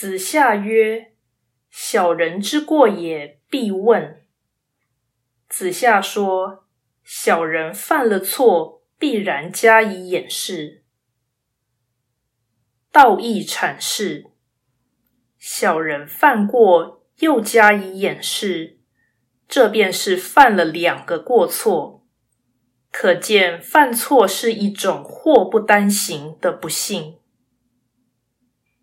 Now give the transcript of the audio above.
子夏曰小人之过也必问。子夏说小人犯了错必然加以掩饰。道义阐释小人犯过又加以掩饰。这便是犯了两个过错可见犯错是一种祸不单行的不幸。